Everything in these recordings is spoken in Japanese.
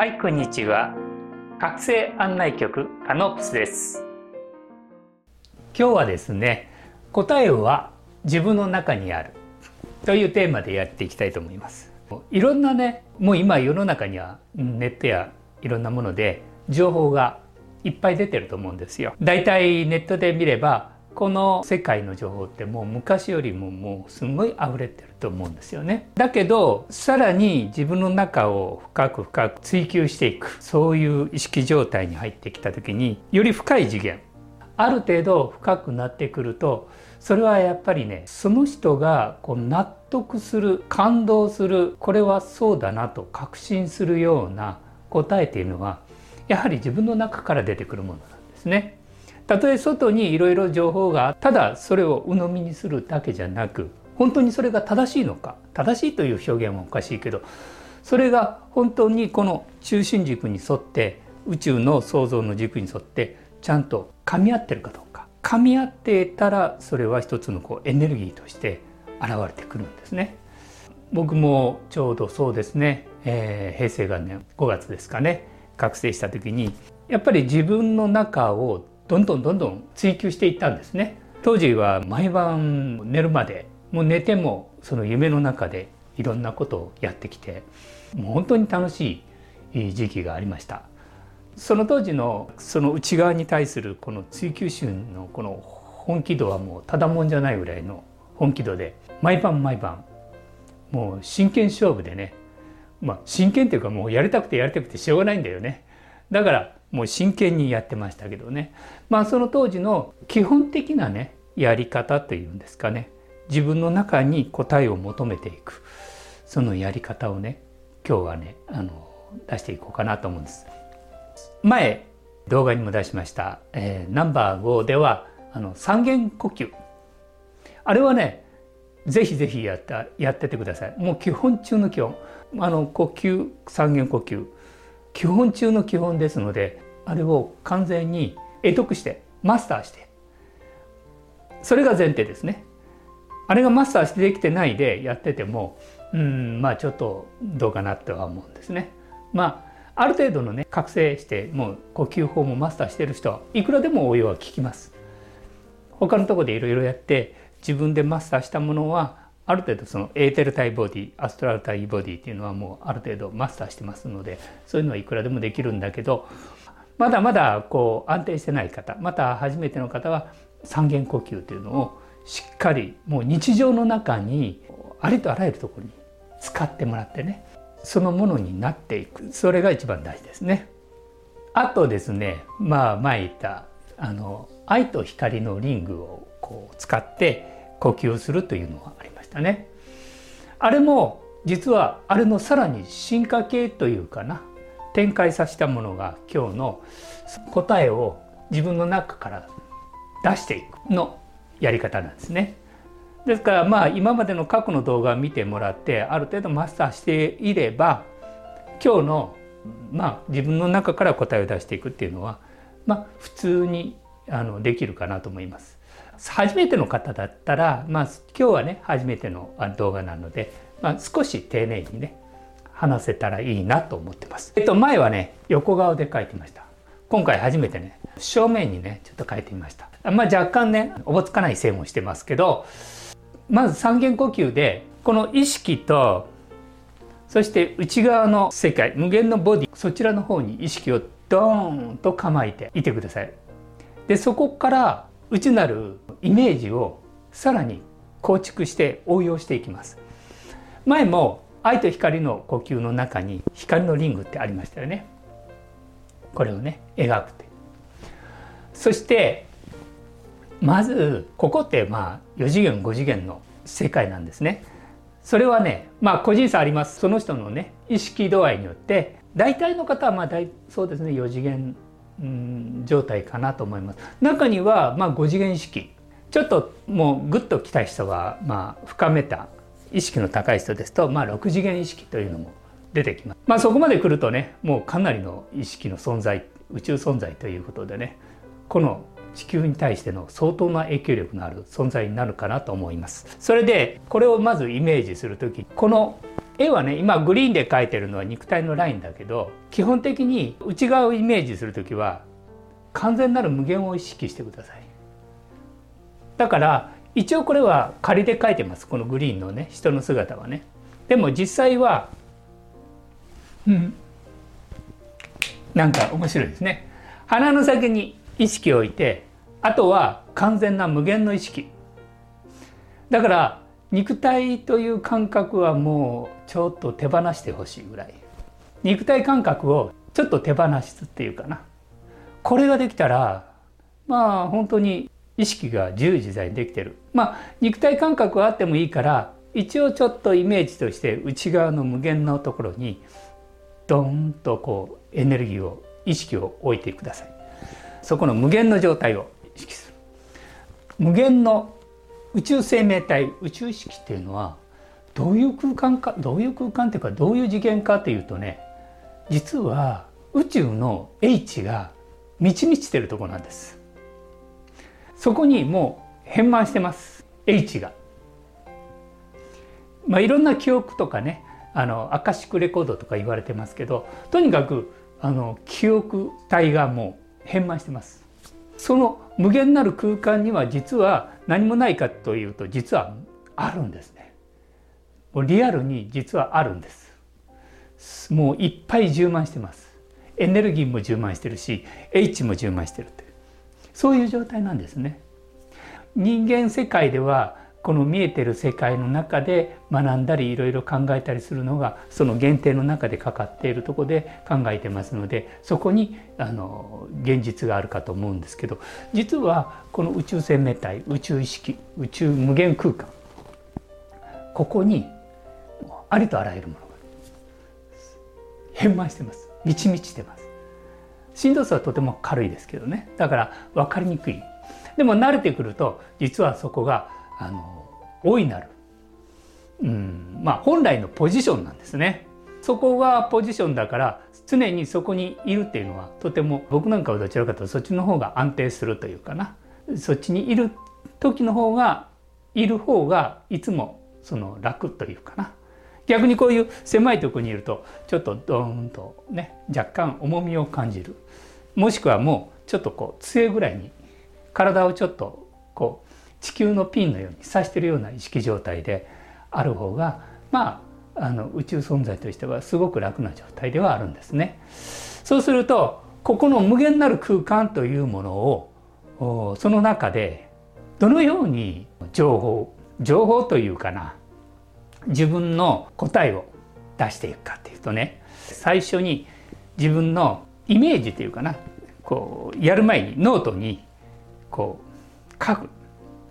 はいこんにちは。覚醒案内局カノプスです。今日はですね答えは自分の中にあるというテーマでやっていきたいと思います。いろんなねもう今世の中にはネットやいろんなもので情報がいっぱい出てると思うんですよ。だいたいネットで見ればこの世界の情報ってもう昔よりももうすごい溢れてる。と思うんですよねだけどさらに自分の中を深く深く追求していくそういう意識状態に入ってきた時により深い次元ある程度深くなってくるとそれはやっぱりねその人がこう納得する感動するこれはそうだなと確信するような答えっていうのはやはり自分の中から出てくるものなんですね。たとえ外にいろいろ情報がただそれを鵜呑みにするだけじゃなく本当にそれが正しいのか。正しいという表現はおかしいけどそれが本当にこの中心軸に沿って宇宙の創造の軸に沿ってちゃんと噛み合ってるかどうか。噛み合ってたらそれは一つのこうエネルギーとして現れてくるんですね。僕もちょうどそうですね、えー、平成元年5月ですかね。覚醒した時にやっぱり自分の中をどんどんどんどん追求していったんですね。当時は毎晩寝るまでもう寝てもその夢の中でいろんなことをやってきてもう本当に楽しい時期がありました。その当時のその内側に対するこの追求心のこの本気度はもうただもんじゃないぐらいの本気度で毎晩毎晩もう真剣勝負でねまあ真剣っていうかもうやりたくてやりたくてしょうがないんだよね。だからもう真剣にやってましたけどね。まあその当時の基本的なねやり方というんですかね。自分の中に答えを求めていく。そのやり方をね今日はねあの出していこうかなと思うんです。前動画にも出しました、えー、ナンバー5ではあの三元呼吸。あれはねぜひぜひやったやっててください。もう基本中の基本。あの呼吸三元呼吸。基本中の基本ですのであれを完全に得得してマスターして。それが前提ですね。あれがマスターしてできてないでやっててもうんまあちょっとどうかなとは思うんですね。まあある程度のね覚醒してもう呼吸法もマスターしてる人はいくらでも応用は効きます。他のとこでいろいろやって自分でマスターしたものはある程度そのエーテル体ボディアストラル体ボディっていうのはもうある程度マスターしてますのでそういうのはいくらでもできるんだけどまだまだこう安定してない方また初めての方は三元呼吸というのをしっかりもう日常の中にありとあらゆるところに使ってもらってねそのものになっていくそれが一番大事ですね。あとですねまあ前言ったあの愛と光のリングをこう使って呼吸するというのはありましたね。あれも実はあれのさらに進化系というかな展開させたものが今日の答えを自分の中から出していくのやり方なんですね。ですからまあ今までの過去の動画を見てもらってある程度マスターしていれば今日のまあ自分の中から答えを出していくっていうのはまあ普通にあのできるかなと思います。初めての方だったら、まあ、今日はね初めての動画なので、まあ、少し丁寧にね話せたらいいなと思ってます。えっと前はね横顔で書いてました。今回初めてね正面にねちょっと書いてみました。まあ、若干ねおぼつかない線をしてますけどまず三元呼吸でこの意識とそして内側の世界無限のボディそちらの方に意識をドーンと構えていてください。でそこから内なるイメージをさらに構築して応用していきます。前も愛と光の呼吸の中に光のリングってありましたよね。これをね描くって。そしてまずここってまあ4次元5次元の世界なんですね。それはねまあ個人差ありますその人のね意識度合いによって大体の方はまあ大そうですね4次元、うん、状態かなと思います。中にはまあ5次元意識ちょっともうグッと来た人はまあ深めた意識の高い人ですとまあ6次元意識というのも出てきます。まあそこまで来るとねもうかなりの意識の存在宇宙存在ということでねこの地球に対しての相当な影響力のある存在になるかなと思います。それでこれをまずイメージする時この絵はね今グリーンで描いてるのは肉体のラインだけど基本的に内側をイメージする時は完全なる無限を意識してくださいだから一応これは仮で描いてますこのグリーンのね人の姿はねでも実際はうん。なんか面白いですね。鼻の先に意識を置いてあとは完全な無限の意識。だから肉体という感覚はもうちょっと手放してほしいぐらい。肉体感覚をちょっと手放すっていうかな。これができたらまあ本当に意識が自由自在にできてる。まあ肉体感覚はあってもいいから一応ちょっとイメージとして内側の無限のところにドーンとこうエネルギーを意識を置いてください。そこの無限の状態を意識する。無限の宇宙生命体宇宙意識っていうのはどういう空間かどういう空間っていうかどういう次元かというとね実は宇宙の H が満ち満ちてるとこなんです。そこにもう変満してます。H が。まあいろんな記憶とかねあのアカシックレコードとか言われてますけどとにかくあの記憶体がもう変満してます。その無限なる空間には実は何もないかというと実はあるんですね。もうリアルに実はあるんです。もういっぱい充満してます。エネルギーも充満してるし H も充満してるって。そういう状態なんですね。人間世界ではこの見えてる世界の中で学んだりいろいろ考えたりするのがその限定の中でかかっているとこで考えてますのでそこにあの現実があるかと思うんですけど実はこの宇宙生命体宇宙意識宇宙無限空間ここにありとあらゆるものが変満してます。満ち満ちてます。振動数はとても軽いですけどね。だから分かりにくい。でも慣れてくると実はそこがあの大いなる、うん、まあ本来のポジションなんですね。そこがポジションだから常にそこにいるっていうのはとても僕なんかはどちらかというとそっちの方が安定するというかな。そっちにいる時の方がいる方がいつもその楽というかな。逆にこういう狭いとこにいるとちょっとドーンとね若干重みを感じる。もしくはもうちょっとこう杖ぐらいに体をちょっとこう地球のピンのように刺してるような意識状態である方がまああの宇宙存在としてはすごく楽な状態ではあるんですね。そうするとここの無限なる空間というものをその中でどのように情報情報というかな自分の答えを出していくかっていうとね最初に自分のイメージというかなこうやる前にノートにこう書く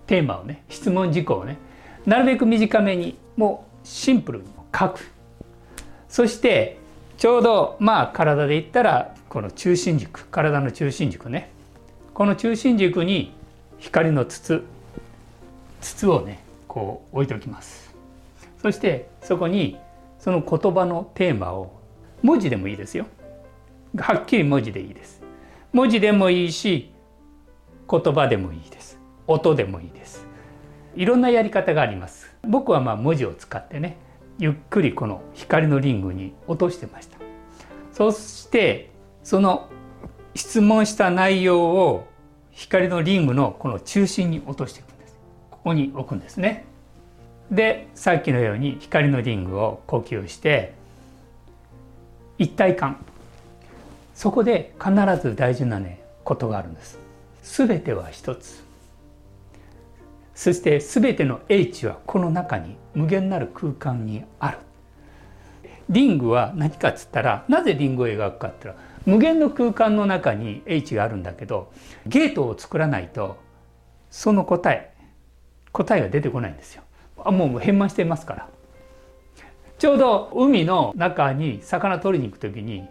テーマをね質問事項をねなるべく短めにもうシンプルに書く。そしてちょうどまあ体で言ったらこの中心軸体の中心軸ね。この中心軸に光の筒筒をねこう置いておきます。そしてそこにその言葉のテーマを文字でもいいですよ。はっきり文字でいいです。文字でもいいし言葉でもいいです。音でもいいです。いろんなやり方があります。僕はまあ文字を使ってねゆっくりこの光のリングに落としてました。そしてその質問した内容を光のリングのこの中心に落としていくんです。ここに置くんですね。でさっきのように光のリングを呼吸して一体感。そこで必ず大事なねことがあるんです。全ては一つ。そして全ての H はこの中に無限なる空間にある。リングは何かっつったらなぜリングを描くかって言ったら無限の空間の中に H があるんだけどゲートを作らないとその答え答えが出てこないんですよ。あもう変満していますから。ちょうど海の中に魚取りに行く時に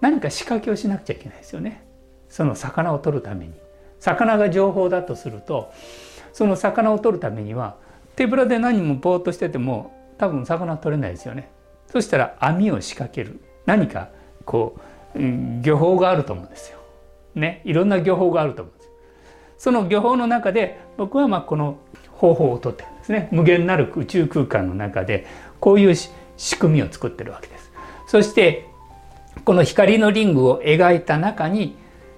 何か仕掛けをしなくちゃいけないですよね。その魚を取るために。魚が情報だとするとその魚を取るためには手ぶらで何もぼーっとしてても多分魚は取れないですよね。そしたら網を仕掛ける何かこう、漁法があると思うんですよ。ねいろんな漁法があると思うんです。その漁法の中で僕はまあこの方法をとってるんですね。無限なる宇宙空間の中でこういう仕組みを作ってるわけです。そしてこの光のリングを描いた中に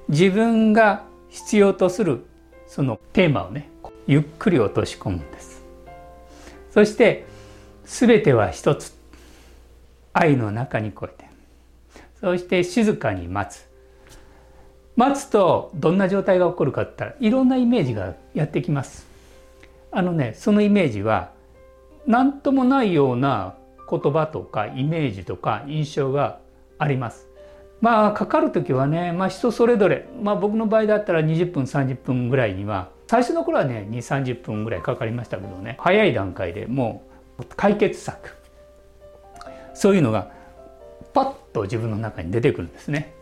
自分が必要とするそのテーマをねゆっくり落とし込むんです。そして全ては一つ。愛の中に超えて。そして静かに待つ。待つとどんな状態が起こるかって言ったらいろんなイメージがやってきます。あのねそのイメージは何ともないような言葉とかイメージとか印象があります。まあかかる時はね、まあ、人それぞれ、まあ、僕の場合だったら20分30分ぐらいには最初の頃はね2 3 0分ぐらいかかりましたけどね早い段階でもう解決策そういうのがパッと自分の中に出てくるんですね。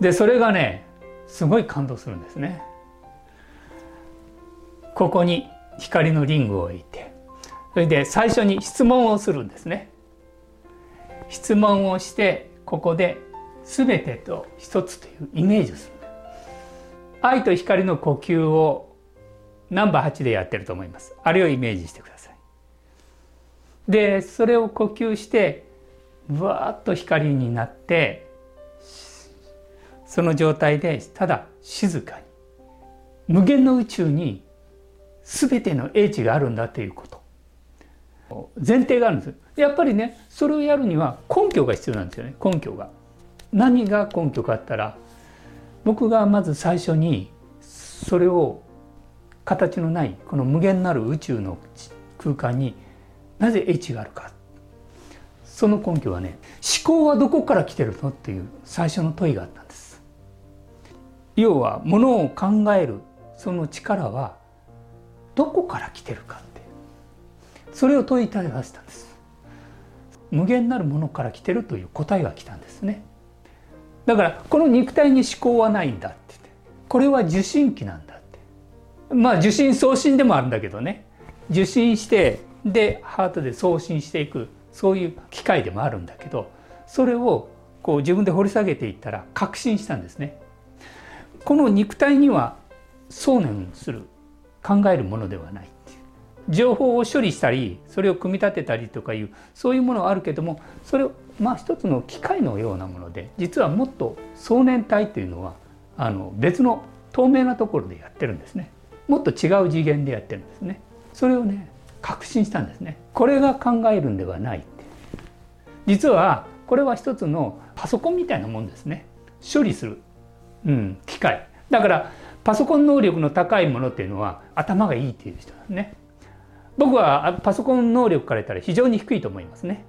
でそれがねすごい感動するんですね。ここに光のリングを置いてそれで最初に質問をするんですね。質問をしてここで全てと一つというイメージをする。愛と光の呼吸をナンバー8でやってると思います。あれをイメージしてください。でそれを呼吸してぶわっと光になってその状態でただ静かに。無限の宇宙に全ての英知があるんだということ。前提があるんです。やっぱりねそれをやるには根拠が必要なんですよね。根拠が。何が根拠かあったら僕がまず最初にそれを形のないこの無限なる宇宙の空間になぜ H があるか。その根拠はね思考はどこから来てるのっていう最初の問いがあったんです。要はものを考えるその力はどこから来てるかってそれを問いただしたんです。無限なるものから来てるという答えが来たんですね。だからこの肉体に思考はないんだって言ってこれは受信機なんだって。まあ受信送信でもあるんだけどね。受信してでハートで送信していくそういう機会でもあるんだけどそれをこう自分で掘り下げていったら確信したんですね。この肉体には想念する考えるものではない情報を処理したりそれを組み立てたりとかいうそういうものはあるけどもそれをまあ一つの機械のようなもので実はもっと想念体というのはあの別の透明なところでやってるんですね。もっと違う次元でやってるんですね。それをね確信したんですね。これが考えるんではないって。実はこれは一つのパソコンみたいなもんですね。処理する、うん、機械。だからパソコン能力の高いものっていうのは頭がいいっていう人なんですね。僕はパソコン能力から言ったら非常に低いと思いますね。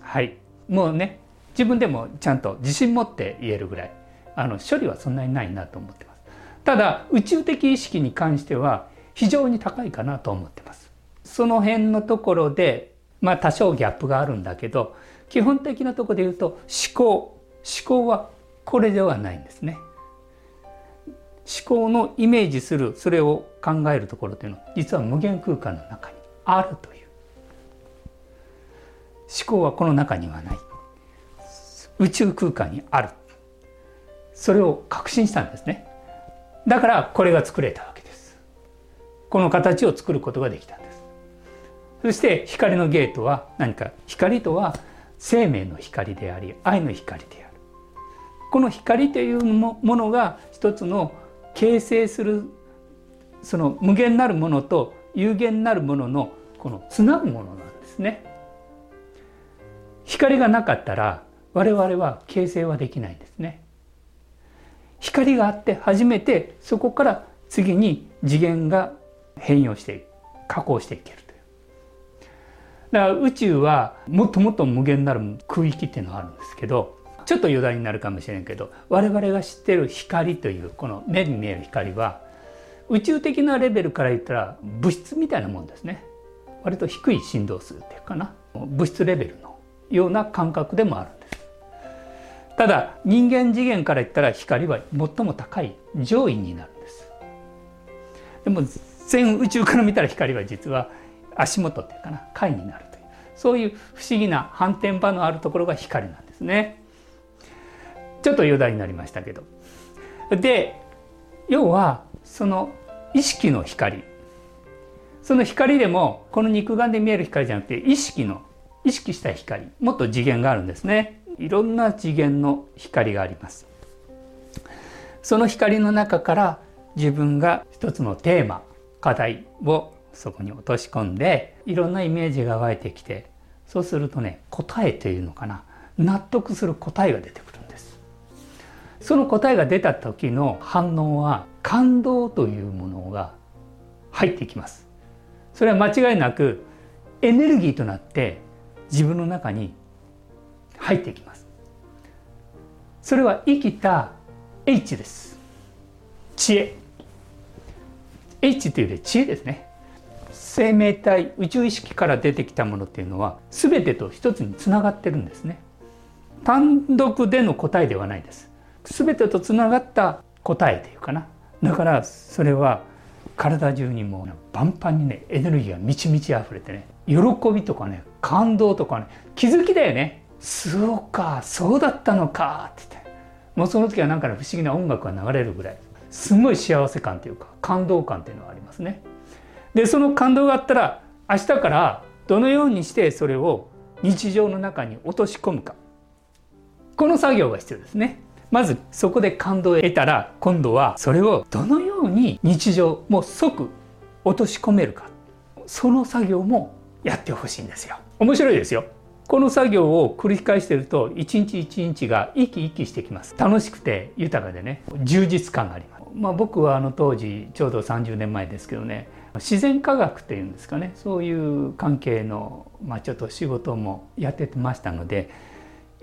はい。もうね自分でもちゃんと自信持って言えるぐらいあの処理はそんなにないなと思ってます。ただ宇宙的意識に関しては非常に高いかなと思ってます。その辺のところでまあ多少ギャップがあるんだけど基本的なところで言うと思考。思考はこれではないんですね。思考のイメージするそれを考えるところというのは実は無限空間の中にあるという。考はこの中にはない。宇宙空間にある。それを確信したんですね。だからこれが作れたわけです。この形を作ることができたんです。そして光のゲートは何か。光とは生命の光であり愛の光である。この光というものが一つの形成するその無限なるものと有限なるもののこのつなぐものなんですね。光がなかったら我々は形成はできないんですね。光があって初めてそこから次に次元が変容していく加工していけるという。だから宇宙はもっともっと無限なる空域っていうのがあるんですけどちょっと余談になるかもしれんけど我々が知ってる光というこの目に見える光は宇宙的なレベルから言ったら物質みたいなもんですね。割と低い振動数っていうかな。物質レベルのような感覚でもあるんですただ人間次元から言ったら光は最も高い上位になるんですでも全宇宙から見たら光は実は足元っていうかな貝になるというそういう不思議な反転場のあるところが光なんですね。ちょっと余談になりましたけど。で要はその意識の光その光でもこの肉眼で見える光じゃなくて意識の意識した光もっと次元があるんですね。いろんな次元の光があります。その光の中から自分が一つのテーマ課題をそこに落とし込んでいろんなイメージが湧いてきてそうするとね答えというのかな。納得する答えが出てくるんです。その答えが出た時の反応は感動というものが入ってきます。それは間違いなくエネルギーとなって自分の中に入ってきます。それは生きた H です。知恵。H というより知恵ですね。生命体宇宙意識から出てきたものっていうのは全てと一つにつながってるんですね。単独での答えではないです。全てとつながった答えというかな。だからそれは体中にもう、パンパンにねエネルギーが満ち満ち溢れてね喜びとかね感動とかね気づきだよね。そうかそうだったのかって言って。もうその時はなんかね不思議な音楽が流れるぐらい。すごい幸せ感というか感動感っていうのがありますね。でその感動があったら明日からどのようにしてそれを日常の中に落とし込むか。この作業が必要ですね。まずそこで感動を得たら今度はそれをどのように日常もう即落とし込めるか。その作業もやってほしいんですよ。面白いですよ。この作業を繰り返してると一日一日が生き生きしてきます楽しくて豊かでね充実感がありますまあ僕はあの当時ちょうど30年前ですけどね自然科学っていうんですかねそういう関係の、まあ、ちょっと仕事もやってましたので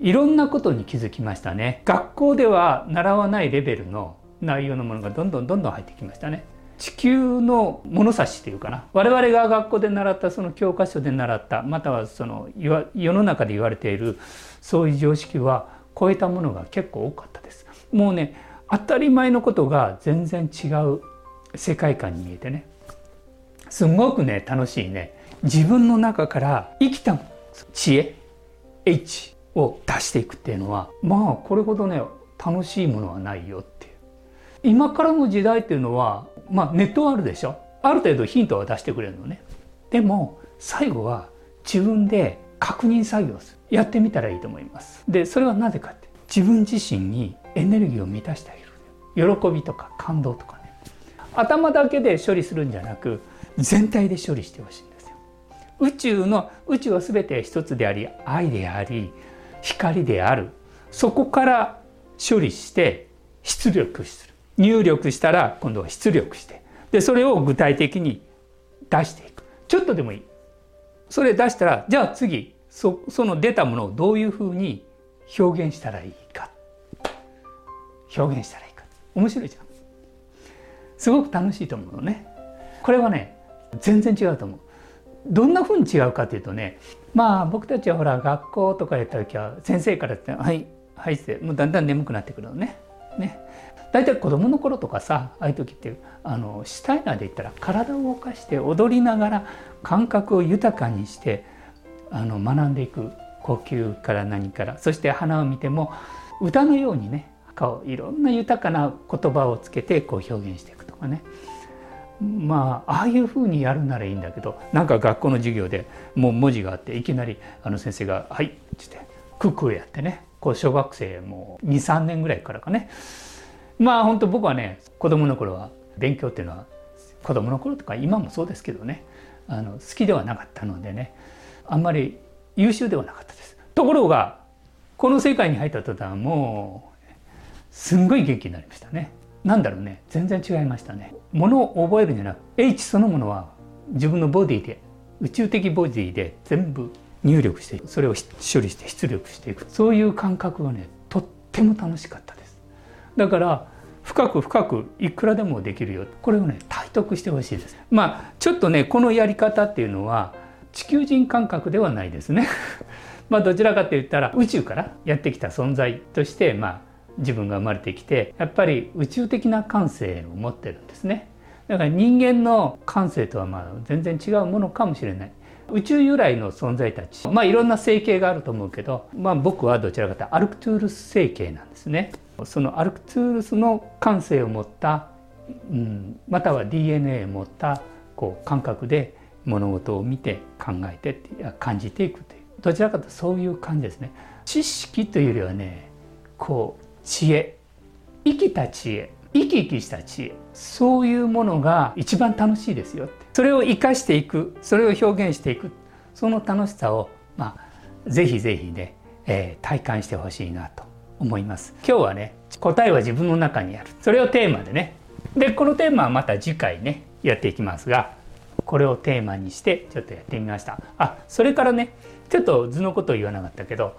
いろんなことに気づきましたね学校では習わないレベルの内容のものがどんどんどんどん入ってきましたね地球の物差しっていうかな。我々が学校で習ったその教科書で習ったまたはその世の中で言われているそういう常識は超えたものが結構多かったです。もうね当たり前のことが全然違う世界観に見えてね。すごくね楽しいね。自分の中から生きた知恵 H を出していくっていうのはまあこれほどね楽しいものはないよって今からの時代っていうのはまあネットはあるでしょ。ある程度ヒントは出してくれるのね。でも最後は自分で確認作業する。やってみたらいいと思います。でそれはなぜかって自分自身にエネルギーを満たしてあげる。喜びとか感動とかね。頭だけで処理するんじゃなく全体で処理してほしいんですよ。宇宙の宇宙は全て一つであり愛であり光である。そこから処理して出力する。入力したら今度は出力してでそれを具体的に出していく。ちょっとでもいい。それ出したらじゃあ次そその出たものをどういうふうに表現したらいいか。表現したらいいか。面白いじゃん。すごく楽しいと思うのね。これはね全然違うと思う。どんなふうに違うかというとねまあ僕たちはほら学校とかやった時は先生からって「はいはい」ってもうだんだん眠くなってくるのね。ね。大体子供の頃とかさああいう時ってあのシュタイナーで言ったら体を動かして踊りながら感覚を豊かにしてあの学んでいく。呼吸から何からそして花を見ても歌のようにねいろんな豊かな言葉をつけてこう表現していくとかね。まあああいうふうにやるならいいんだけどなんか学校の授業でもう文字があっていきなりあの先生が「はい」って言ってクックやってね。こう小学生も23年ぐらいからかね。まあ本当僕はね子供の頃は勉強っていうのは子供の頃とか今もそうですけどねあの好きではなかったのでねあんまり優秀ではなかったです。ところがこの世界に入った途端もうすんごい元気になりましたね。なんだろうね全然違いましたねものを覚えるんじゃなく H そのものは自分のボディで宇宙的ボディで全部入力してそれを処理して出力していくそういう感覚がねとっても楽しかったですだから深く深くいくらでもできるよ。これをね体得してほしいです。まあちょっとねこのやり方っていうのは地球人感覚ではないですね。まあどちらかといったら宇宙からやってきた存在としてまあ自分が生まれてきてやっぱり宇宙的な感性を持ってるんですね。だから人間の感性とはまあ全然違うものかもしれない。宇宙由来の存在たちまあいろんな星系があると思うけど、まあ、僕はどちらかというとアルクトゥールス星系なんですね。そのアルクトゥールスの感性を持った、うん、または DNA を持ったこう感覚で物事を見て考えて感じていくというどちらかというとそういう感じですね。知識というよりはねこう知恵生きた知恵生き生きした知恵そういうものが一番楽しいですよって。それを生かしていくそれを表現していくその楽しさをまあぜひぜひね、えー、体感してほしいなと。思います。今日はね答えは自分の中にある。それをテーマでね。でこのテーマはまた次回ねやっていきますがこれをテーマにしてちょっとやってみました。あそれからねちょっと図のことを言わなかったけど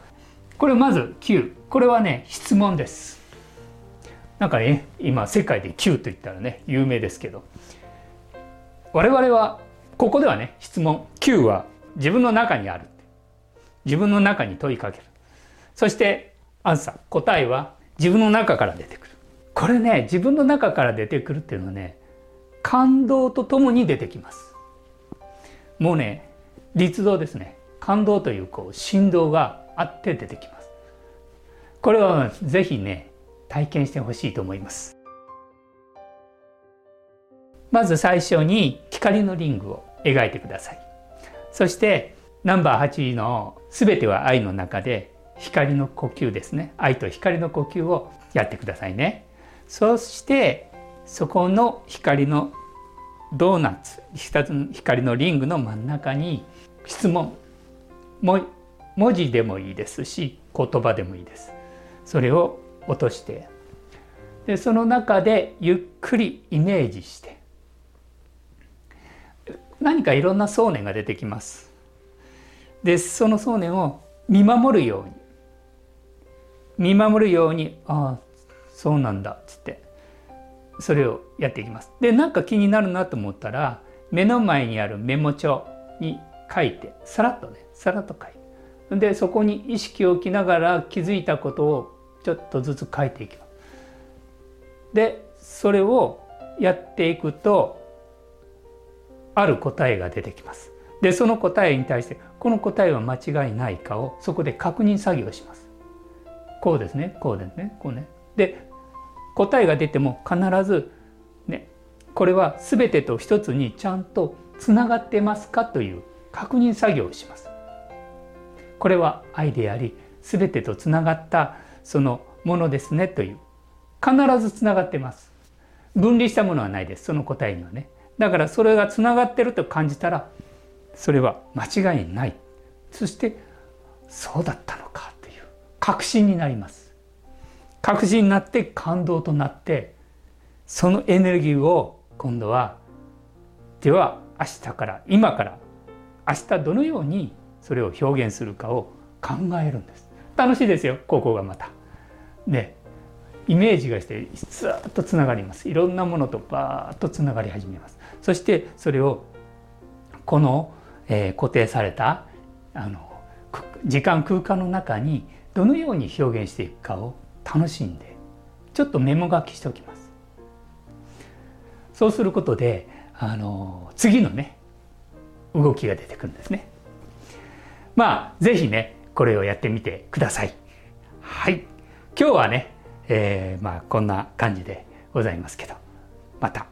これまず Q これはね質問です。なんかね今世界で Q と言ったらね有名ですけど。我々はここではね質問。Q は自分の中にある自分の中に問いかける。そしてアンサー。答えは自分の中から出てくる。これね自分の中から出てくるっていうのはね感動とともに出てきます。もうね律動ですね。感動というこう振動があって出てきます。これはぜひね体験してほしいと思います。まず最初に光のリングを描いてください。そしてナンバー8の「すべては愛の中で光の呼吸」ですね。愛と光の呼吸をやってくださいね。そしてそこの光のドーナツ光のリングの真ん中に質問。文字でもいいですし言葉でもいいです。それを落として。でその中でゆっくりイメージして。何かいろんな想念が出てきます。でその想念を見守るように。見守るようにああそうなんだっつってそれをやっていきます。でなんか気になるなと思ったら目の前にあるメモ帳に書いてさらっとねさらっと書いてでそこに意識を置きながら気づいたことをちょっとずつ書いていきます。でそれをやっていくとある答えが出てきます。でその答えに対してこの答えは間違いないかをそこで確認作業します。こうですね。こうですね。こうね。で答えが出ても必ずねこれは全てと一つにちゃんとつながってますかという確認作業をします。これは愛であり全てとつながったそのものですねという。必ずつながってます。分離したものはないです。その答えにはね。だからそれがつながってると感じたらそれは間違いない。そしてそうだったのか。確信になります。確信になって感動となってそのエネルギーを今度はでは明日から今から明日どのようにそれを表現するかを考えるんです。楽しいですよここがまた。でイメージがしてずっとつながります。いろんなものとバーッとつながり始めます。そしてそれをこの、えー、固定されたあの時間空間の中にどのように表現していくかを楽しんでちょっとメモ書きしておきます。そうすることであの次のね動きが出てくるんですね。まあ是非ねこれをやってみてください。はい。今日はね、えー、まあこんな感じでございますけどまた。